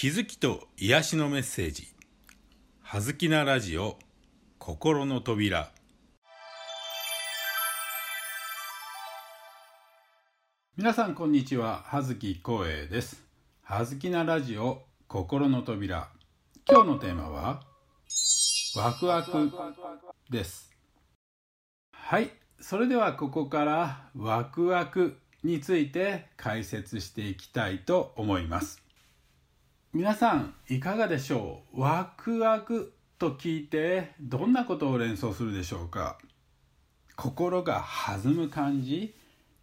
気づきと癒しのメッセージ「はずきなラジオ心の扉」皆さんこんにちは。葉月光栄です。葉月なラジオ心の扉。今日のテーマはワクワクです。はい。それではここからワクワクについて解説していきたいと思います。皆さんいかがでしょう？ワクワクと聞いてどんなことを連想するでしょうか？心が弾む感じ？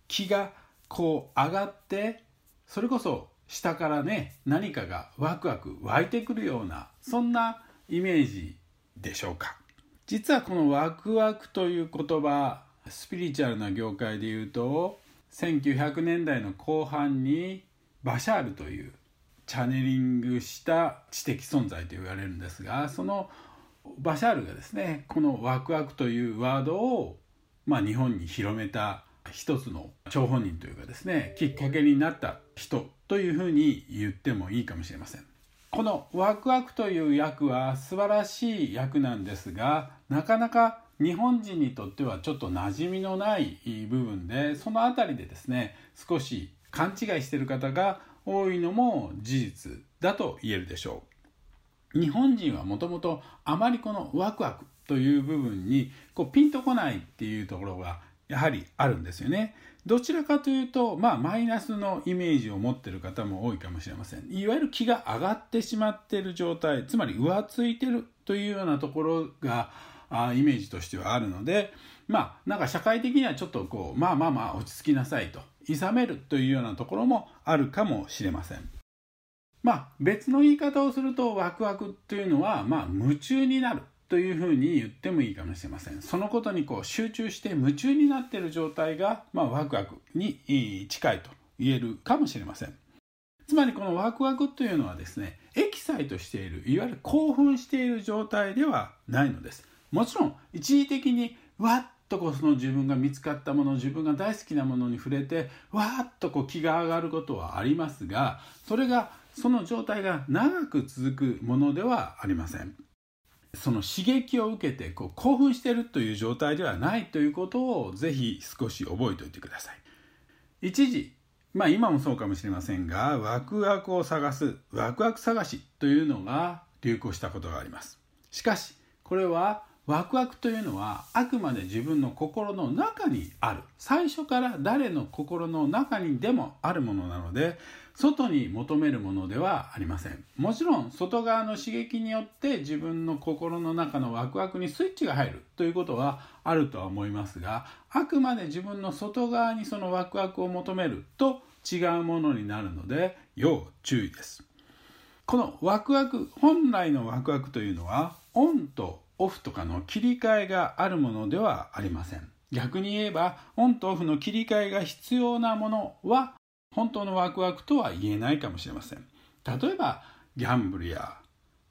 気がこう上がってそれこそ下からね何かがワクワク湧いてくるようなそんなイメージでしょうか？実はこのワクワクという言葉スピリチュアルな業界で言うと1900年代の後半にバシャールというチャネリングした知的存在と言われるんですがそのバシャールがですねこのワクワクというワードを、まあ、日本に広めた一つの張本人というかですねきっかけになった人というふうに言ってもいいかもしれません。このワクワクという役は素晴らしい役なんですがなかなか日本人にとってはちょっと馴染みのない部分でその辺りでですね少し勘違いしている方が多いのも事実だと言えるでしょう。日本人はもともとあまりこのワクワクという部分にこうピンとこないっていうところがやはりあるんですよね。どちらかというとまあマイナスのイメージを持ってる方も多いかもしれません。いわゆる気が上がってしまっている状態つまり浮ついてるというようなところがあイメージとしてはあるのでまあなんか社会的にはちょっとこうまあまあまあ落ち着きなさいと諌めるというようなところもあるかもしれません。まあ別の言い方をするとワクワクというのはまあ夢中になるというふうに言ってもいいかもしれません。そのことにこう集中して夢中になっている状態がまあワクワクに近いと言えるかもしれません。つまりこのワクワクというのはですねエキサイトしているいわゆる興奮している状態ではないのです。もちろん一時的にわっとこうその自分が見つかったもの自分が大好きなものに触れてわーっとこう気が上がることはありますがそれがその状態が長く続くものではありません。その刺激を受けてこう興奮しているという状態ではないということをぜひ少し覚えておいてください。一時まあ今もそうかもしれませんがワクワクを探すワクワク探しというのが流行したことがあります。しかしこれはワクワクというのはあくまで自分の心の中にある。最初から誰の心の中にでもあるものなので外に求めるものではありません。もちろん外側の刺激によって自分の心の中のワクワクにスイッチが入る。ということはあるとは思いますがあくまで自分の外側にそのワクワクを求める。と違うものになるので要注意です。このワクワク本来のワクワクというのはオンとオフとかの切り替えがあるものではありません逆に言えばオンとオフの切り替えが必要なものは本当のワクワクとは言えないかもしれません例えばギャンブルや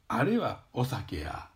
あるいはお酒や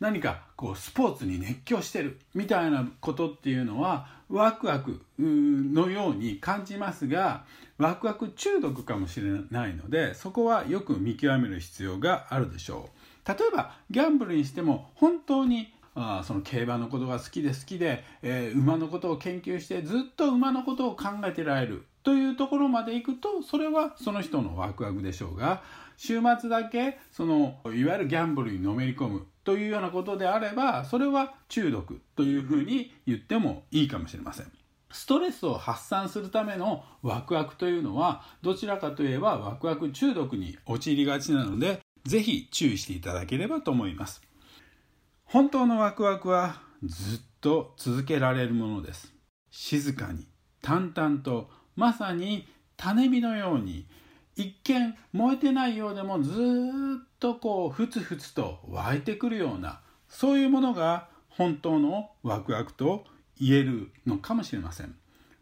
何かこうスポーツに熱狂してるみたいなことっていうのはワクワクのように感じますがワクワク中毒かもしれないのでそこはよく見極める必要があるでしょう。例えばギャンブルにしても本当にあその競馬のことが好きで好きで、えー、馬のことを研究してずっと馬のことを考えてられるというところまでいくとそれはその人のワクワクでしょうが週末だけそのいわゆるギャンブルにのめり込むというようなことであればそれは中毒というふうに言ってもいいかもしれません。ストレスを発散するためのワクワクというのはどちらかといえばワクワク中毒に陥りがちなのでぜひ注意していただければと思います。本当のワクワクはずっと続けられるものです。静かに、淡々と、まさに種火のように、一見燃えてないようでもずっとこうふつふつと湧いてくるようなそういうものが本当のワクワクと言えるのかもしれません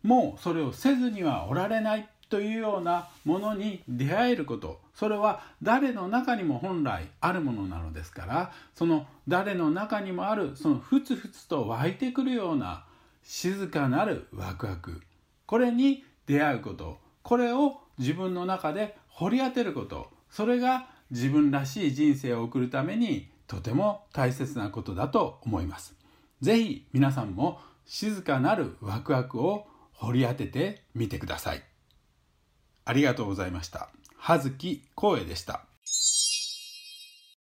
もうそれをせずにはおられないというようなものに出会えること。それは誰の中にも本来あるものなのですから。その誰の中にもあるそのふつふつと湧いてくるような静かなるワクワク。これに出会うこと。これを自分の中で掘り当てること。それが自分らしい人生を送るためにとても大切なことだと思います。ぜひ皆さんも静かなるワクワクを掘り当ててみてください。ありがとうございました。葉月光栄でした。